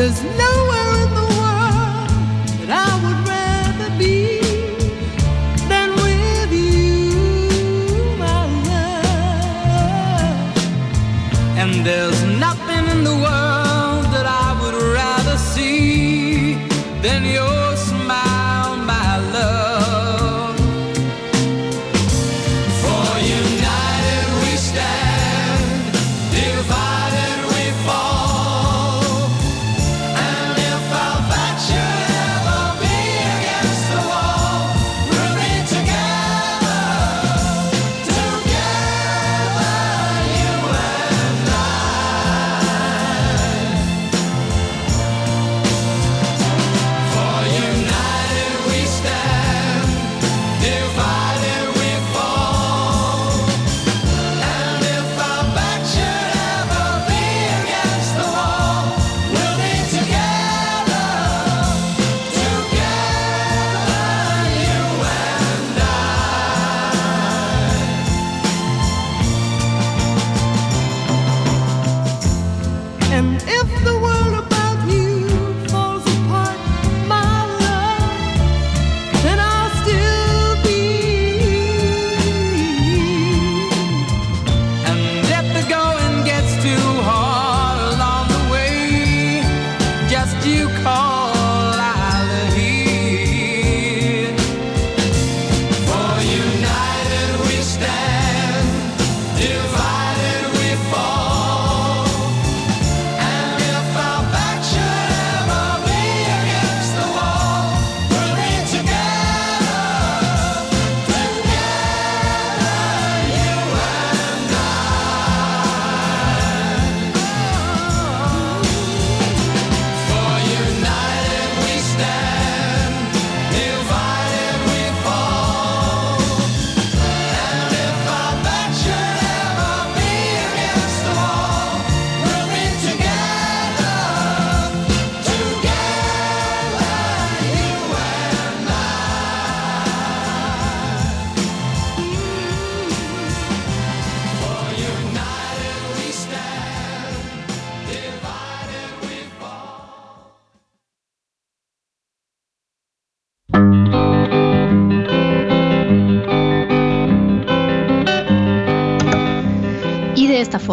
There's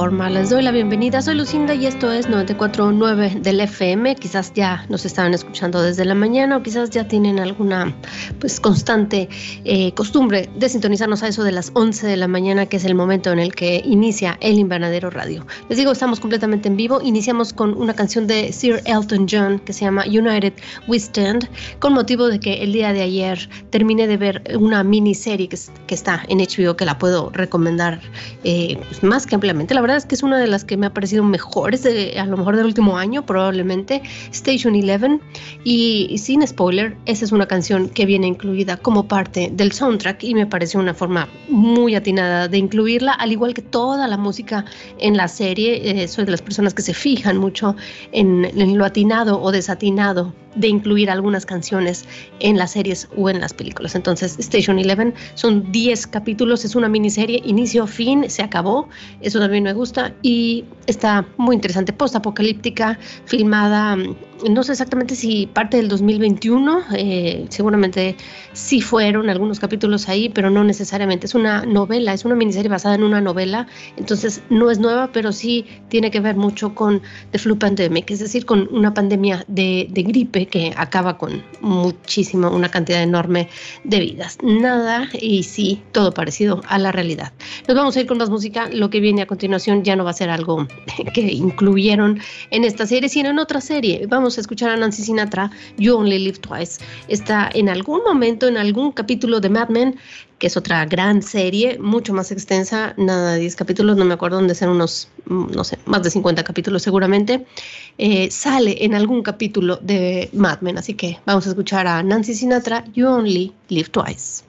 les doy la bienvenida. Soy Lucinda y esto es 94.9 del FM. Quizás ya nos estaban escuchando desde la mañana o quizás ya tienen alguna pues constante eh, costumbre de sintonizarnos a eso de las 11 de la mañana, que es el momento en el que inicia el Invernadero Radio. Les digo, estamos completamente en vivo. Iniciamos con una canción de Sir Elton John que se llama United We Stand, con motivo de que el día de ayer terminé de ver una miniserie que, que está en HBO que la puedo recomendar eh, pues, más que ampliamente. La verdad que es una de las que me ha parecido mejores, a lo mejor del último año, probablemente. Station Eleven. Y, y sin spoiler, esa es una canción que viene incluida como parte del soundtrack y me pareció una forma muy atinada de incluirla, al igual que toda la música en la serie. Eh, soy de las personas que se fijan mucho en, en lo atinado o desatinado de incluir algunas canciones en las series o en las películas. Entonces, Station Eleven son 10 capítulos, es una miniserie, inicio, fin, se acabó. Eso también me gusta y está muy interesante, post-apocalíptica, filmada, mm, no sé exactamente si parte del 2021, eh, seguramente sí fueron algunos capítulos ahí, pero no necesariamente. Es una novela, es una miniserie basada en una novela, entonces no es nueva, pero sí tiene que ver mucho con The Flu Pandemic, es decir, con una pandemia de, de gripe que acaba con muchísimo, una cantidad enorme de vidas. Nada y sí, todo parecido a la realidad. Nos vamos a ir con más música. Lo que viene a continuación ya no va a ser algo que incluyeron en esta serie, sino en otra serie. Vamos a escuchar a Nancy Sinatra, You Only Live Twice. Está en algún momento, en algún capítulo de Mad Men, que es otra gran serie, mucho más extensa, nada de 10 capítulos, no me acuerdo dónde ser unos, mm, no sé, más de 50 capítulos seguramente, eh, sale en algún capítulo de Mad Men, así que vamos a escuchar a Nancy Sinatra, You Only Live Twice.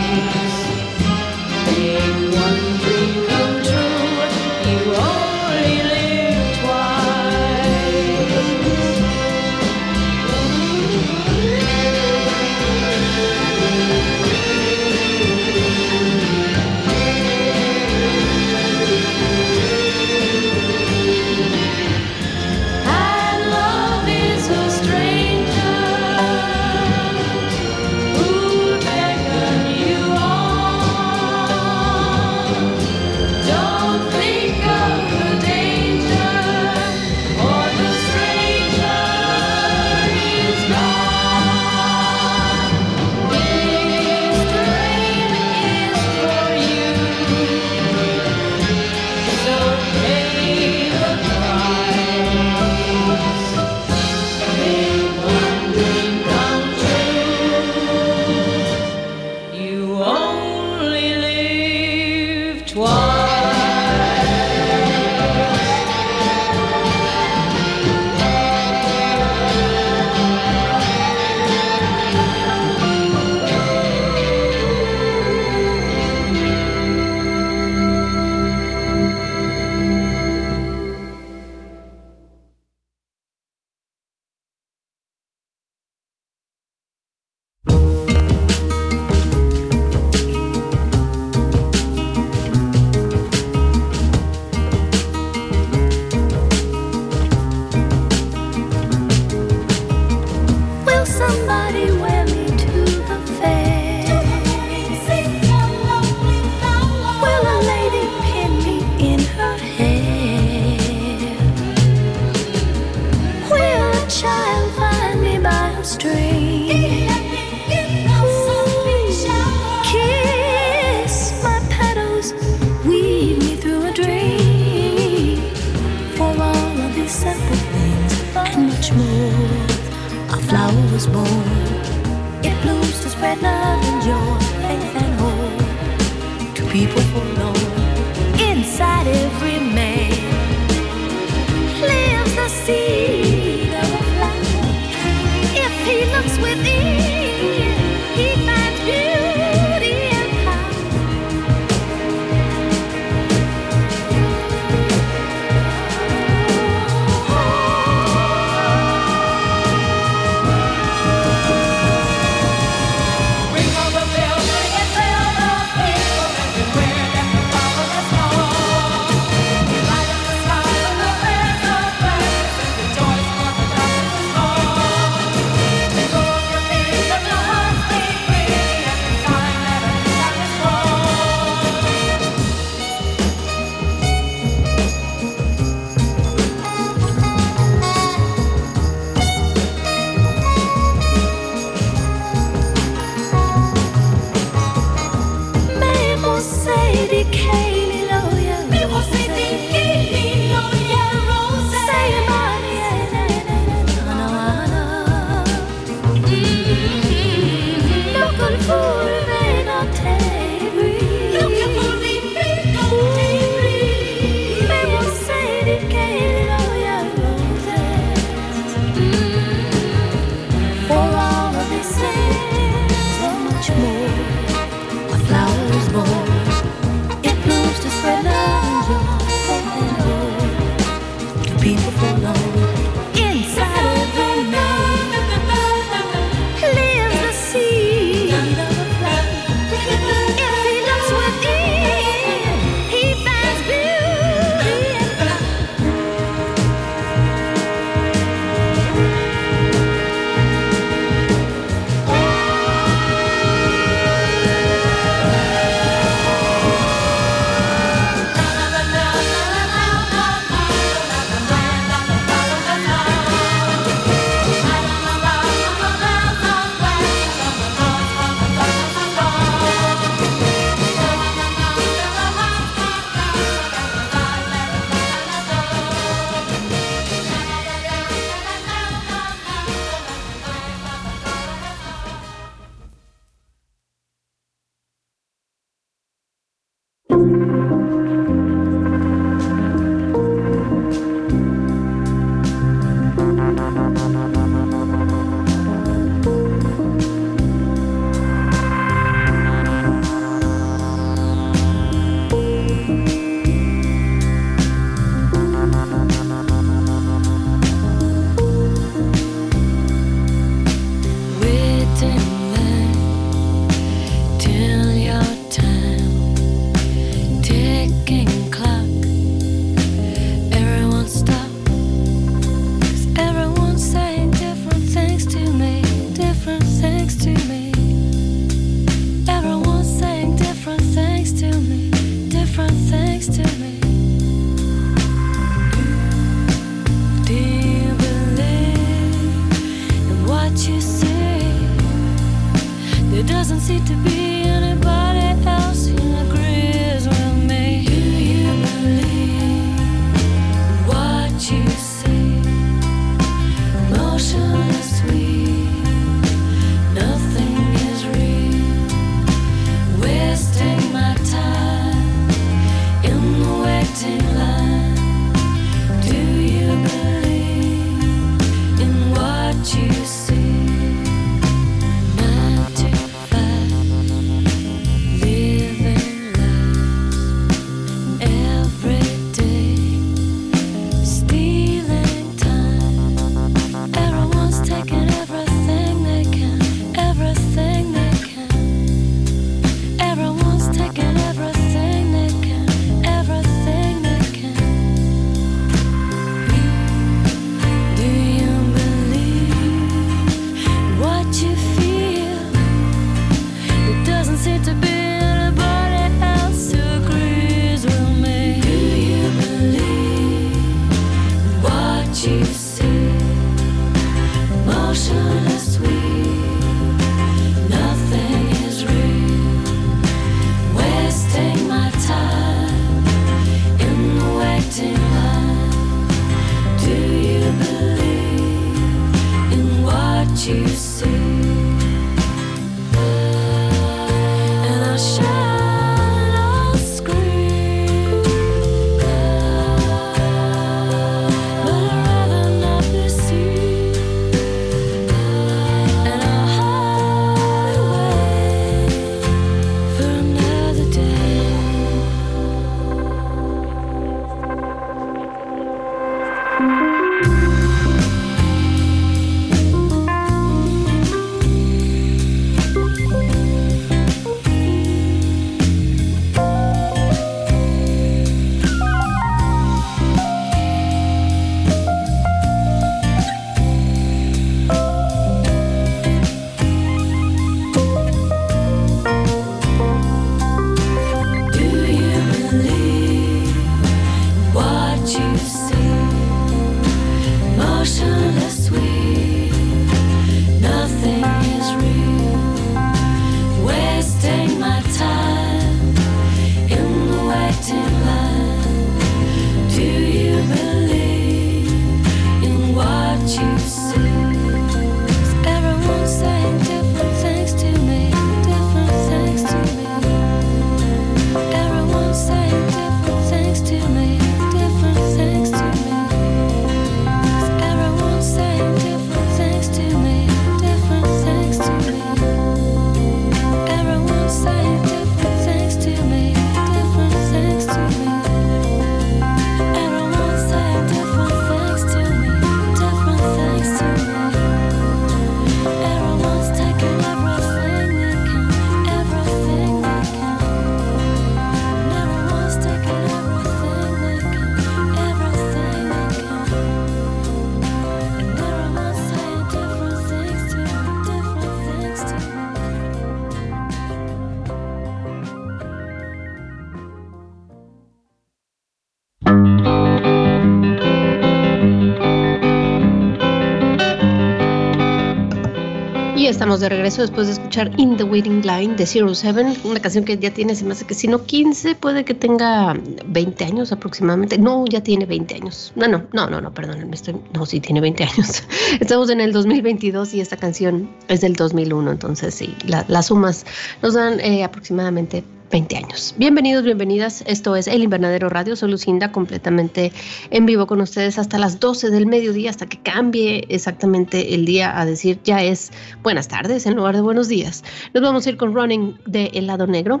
De regreso después de escuchar In the Waiting Line de Zero Seven, una canción que ya tiene, se me que si no 15, puede que tenga 20 años aproximadamente. No, ya tiene 20 años. No, no, no, no, no, perdón, no, sí tiene 20 años. Estamos en el 2022 y esta canción es del 2001, entonces sí, las sumas nos dan eh, aproximadamente 20 años. Bienvenidos, bienvenidas. Esto es El Invernadero Radio. Soy Lucinda, completamente en vivo con ustedes hasta las 12 del mediodía, hasta que cambie exactamente el día a decir ya es buenas tardes en lugar de buenos días. Nos vamos a ir con Running de El Lado Negro.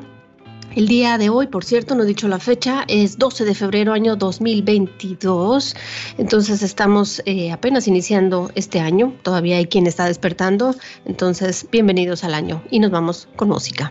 El día de hoy, por cierto, no he dicho la fecha, es 12 de febrero año 2022. Entonces estamos eh, apenas iniciando este año. Todavía hay quien está despertando. Entonces, bienvenidos al año y nos vamos con música.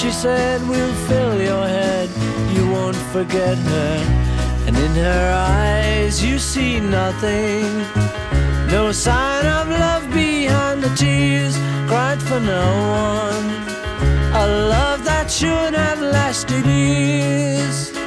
she said We'll fill your head. You won't forget her, and in her eyes you see nothing. No sign of love behind the tears cried for no one. A love that should have lasted years.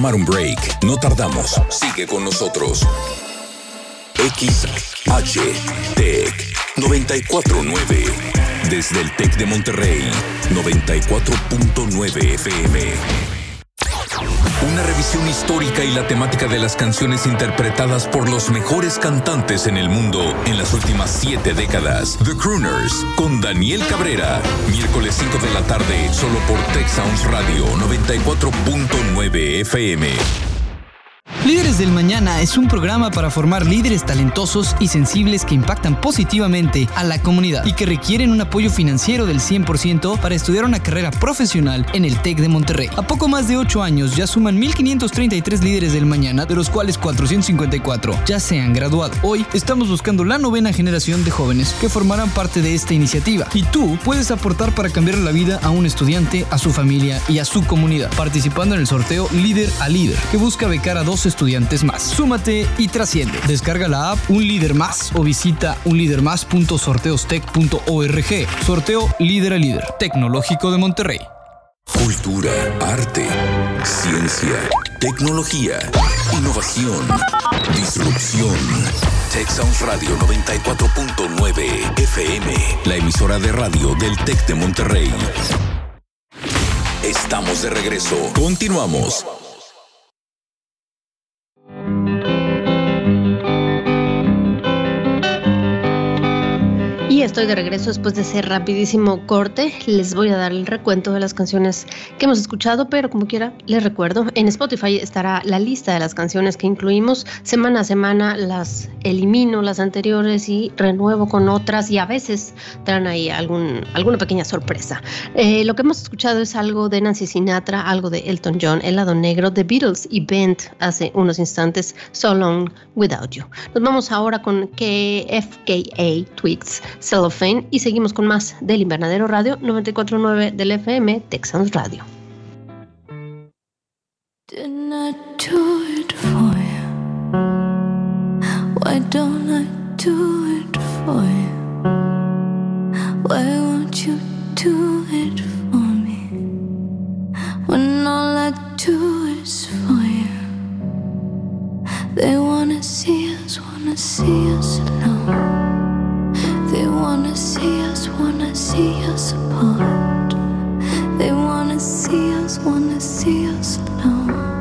Tomar un break. No tardamos. Sigue con nosotros. XH Tech 949. Desde el Tec de Monterrey, 94.9 FM. Una revisión histórica y la temática de las canciones interpretadas por los mejores cantantes en el mundo en las últimas siete décadas. The Crooners con Daniel Cabrera. Miércoles 5 de la tarde, solo por Tech Sounds Radio 94.9 FM. Líderes del Mañana es un programa para formar líderes talentosos y sensibles que impactan positivamente a la comunidad y que requieren un apoyo financiero del 100% para estudiar una carrera profesional en el TEC de Monterrey. A poco más de 8 años ya suman 1.533 líderes del Mañana, de los cuales 454 ya se han graduado. Hoy estamos buscando la novena generación de jóvenes que formarán parte de esta iniciativa y tú puedes aportar para cambiar la vida a un estudiante, a su familia y a su comunidad, participando en el sorteo Líder a Líder, que busca becar a dos estudiantes más. Súmate y trasciende. Descarga la app Un Líder Más o visita unlidermás.sorteostech.org. Sorteo Líder a Líder, Tecnológico de Monterrey. Cultura, arte, ciencia, tecnología, innovación, disrupción. Tech Sounds Radio 94.9 FM, la emisora de radio del Tec de Monterrey. Estamos de regreso. Continuamos. Estoy de regreso después de ese rapidísimo corte. Les voy a dar el recuento de las canciones que hemos escuchado, pero como quiera, les recuerdo, en Spotify estará la lista de las canciones que incluimos. Semana a semana las elimino, las anteriores, y renuevo con otras, y a veces traen ahí alguna pequeña sorpresa. Eh, lo que hemos escuchado es algo de Nancy Sinatra, algo de Elton John, El lado negro, The Beatles y Bent hace unos instantes, So Long Without You. Nos vamos ahora con KFKA Tweets. Cellophane y seguimos con más del Invernadero Radio 949 del FM Texans Radio. They wanna see us, wanna see us. They wanna see us, wanna see us apart. They wanna see us, wanna see us alone.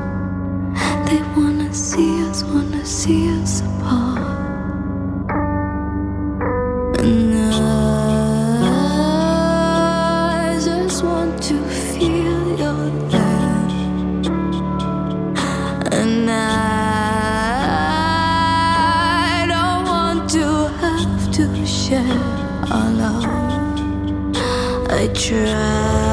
They wanna see us, wanna see us apart. I try,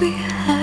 we had.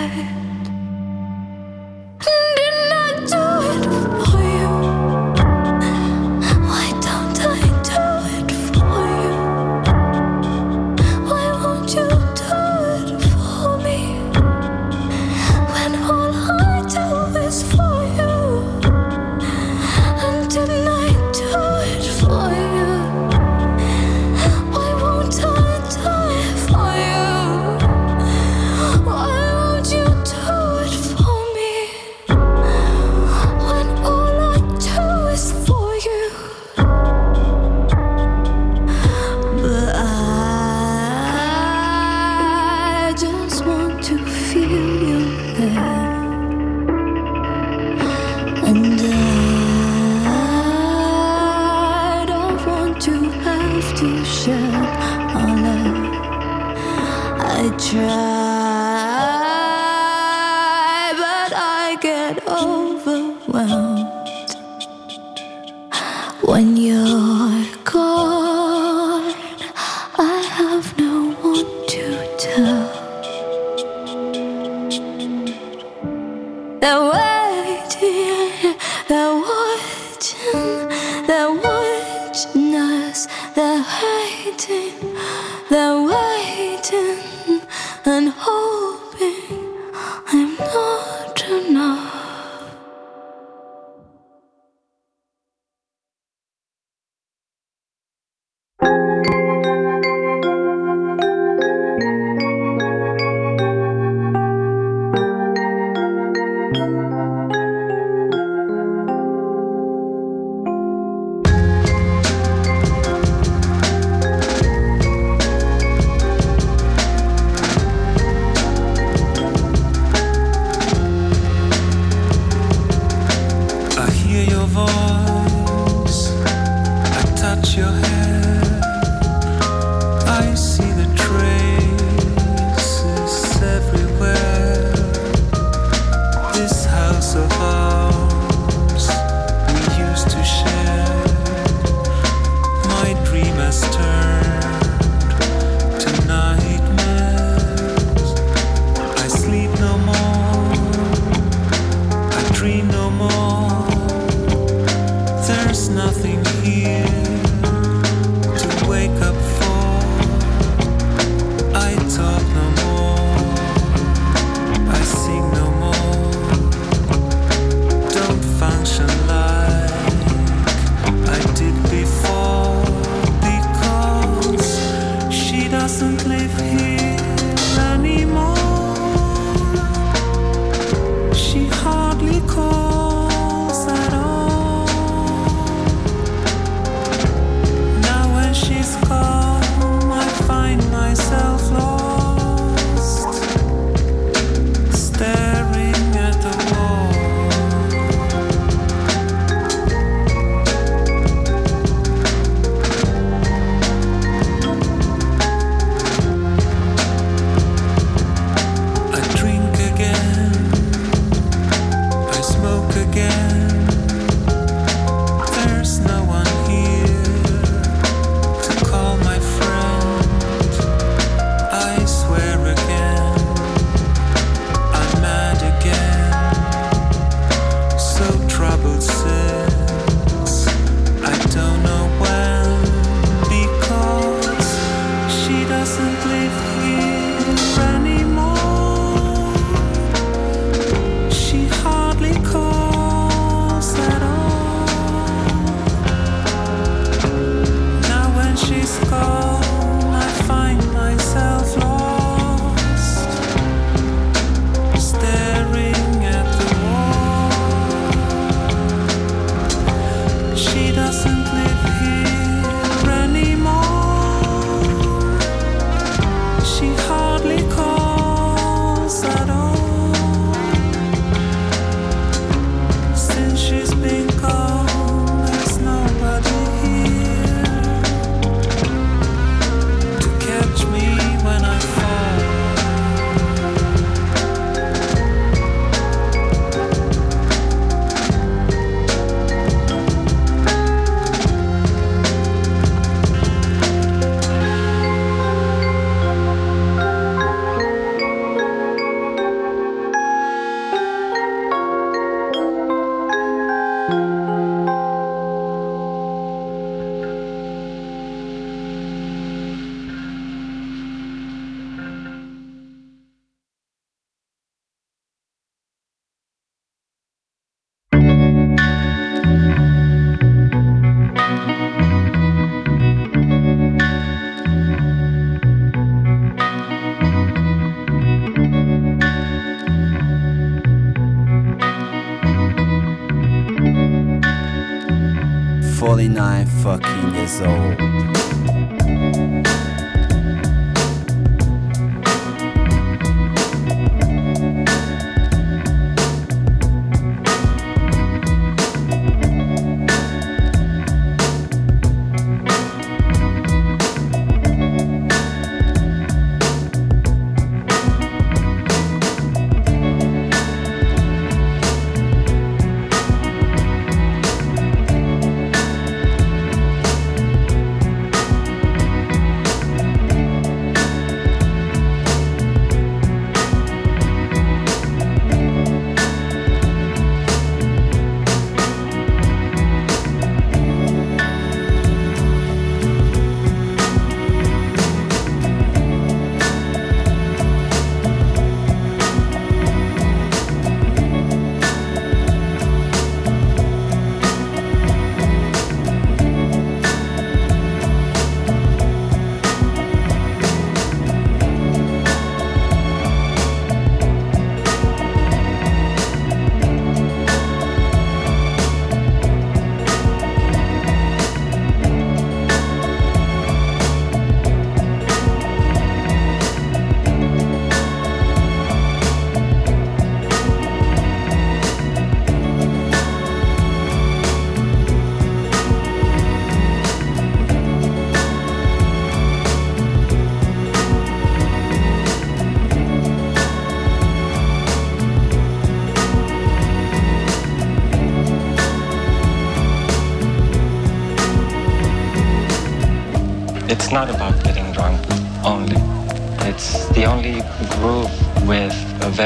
Forty-nine fucking years old.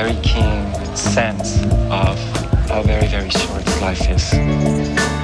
Very keen sense of how very, very short life is.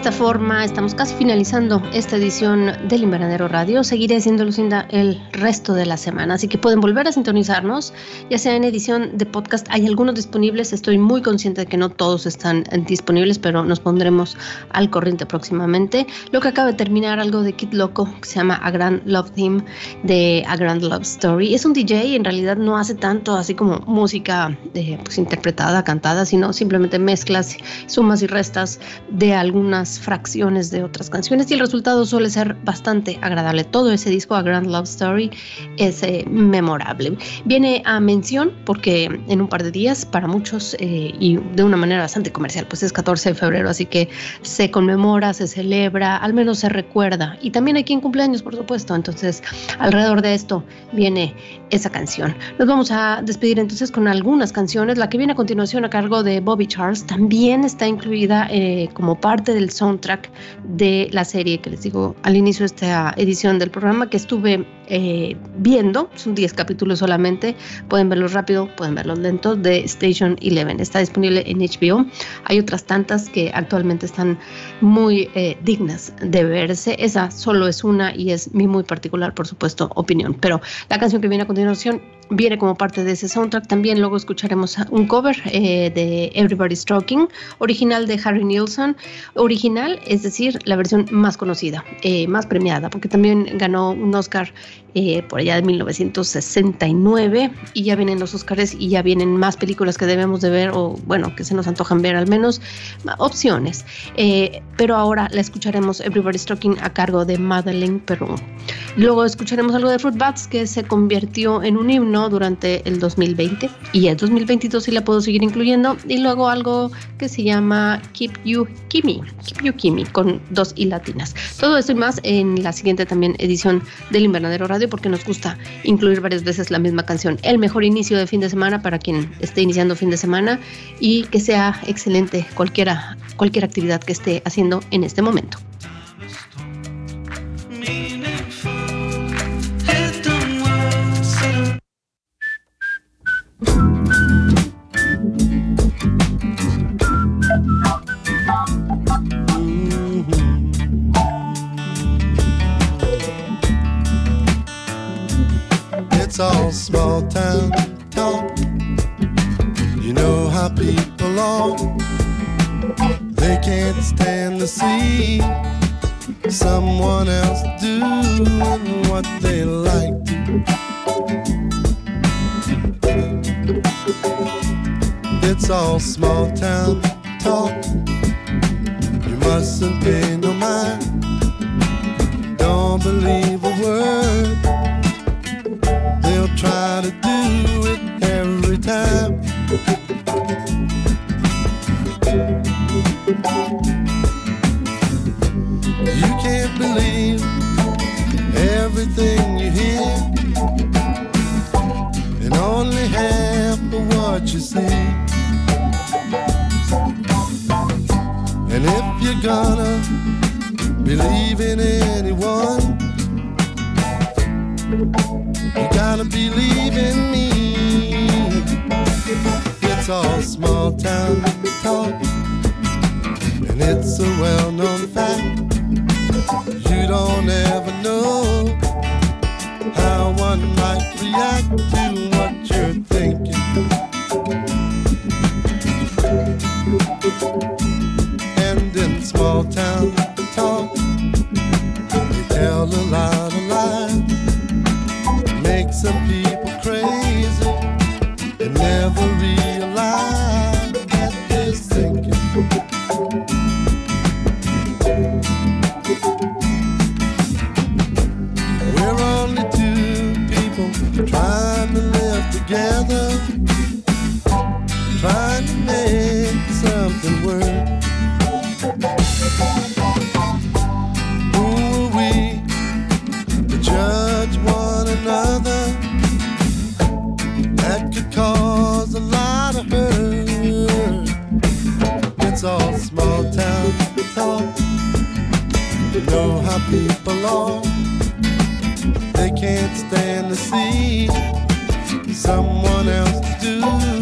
Esta forma estamos casi finalizando esta edición del Invernadero Radio. Seguiré siendo Lucinda el resto de la semana, así que pueden volver a sintonizarnos, ya sea en edición de podcast. Hay algunos disponibles, estoy muy consciente de que no todos están disponibles, pero nos pondremos al corriente próximamente. Lo que acaba de terminar, algo de Kid Loco, que se llama A Grand Love Theme de A Grand Love Story. Es un DJ, en realidad no hace tanto así como música eh, pues, interpretada, cantada, sino simplemente mezclas, sumas y restas de algunas fracciones de otras canciones y el resultado suele ser bastante agradable. Todo ese disco, A Grand Love Story, es eh, memorable. Viene a mención porque en un par de días, para muchos eh, y de una manera bastante comercial, pues es 14 de febrero, así que se conmemora, se celebra, al menos se recuerda. Y también aquí en cumpleaños, por supuesto. Entonces, alrededor de esto viene esa canción. Nos vamos a despedir entonces con algunas canciones. La que viene a continuación a cargo de Bobby Charles también está incluida eh, como parte del soundtrack de la serie que les digo al inicio de esta edición del programa que estuve eh, viendo. Son 10 capítulos solamente. Pueden verlos rápido, pueden verlos lentos de Station 11. Está disponible en HBO. Hay otras tantas que actualmente están muy eh, dignas de verse. Esa solo es una y es mi muy particular, por supuesto, opinión. Pero la canción que viene a continuación viene como parte de ese soundtrack. También luego escucharemos un cover eh, de Everybody's Talking, original de Harry Nilsson. Original, es decir, la versión más conocida, más premiada, porque también ganó un Oscar eh, por allá de 1969 y ya vienen los Oscars y ya vienen más películas que debemos de ver o bueno, que se nos antojan ver al menos, opciones. Eh, pero ahora la escucharemos Everybody's Talking a cargo de Madeleine Perú. Luego escucharemos algo de Fruit Bats que se convirtió en un himno durante el 2020 y el 2022 sí la puedo seguir incluyendo y luego algo que se llama Keep You Kimi, Keep You Kimi con dos y latinas. Todo esto y más en la siguiente también edición del Invernadero Radio porque nos gusta incluir varias veces la misma canción. El mejor inicio de fin de semana para quien esté iniciando fin de semana y que sea excelente cualquiera, cualquier actividad que esté haciendo en este momento. All small town talk. You know how people are. They can't stand to see someone else doing what they like. It's all small town talk. You mustn't pay no mind. gonna believe in anyone. You gotta believe in me. It's all small town talk, and it's a well known fact. You don't ever know how one might react to one. Town talk. They tell a lot of lies, Makes some people. stand to see someone else do.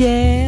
day.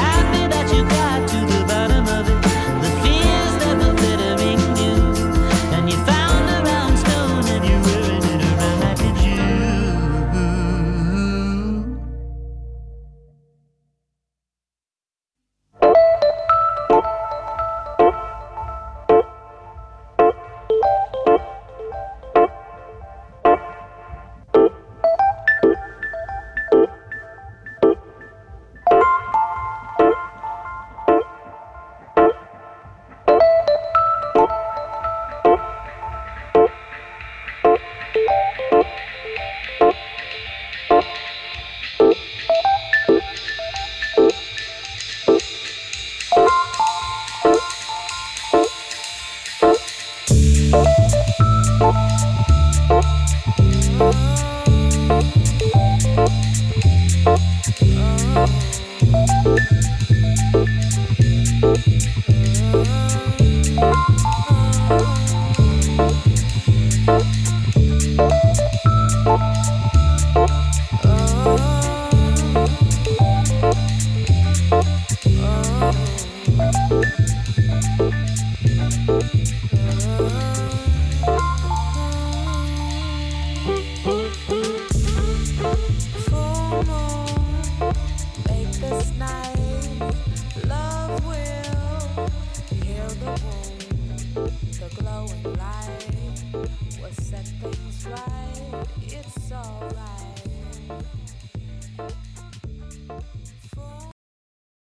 happy that you got to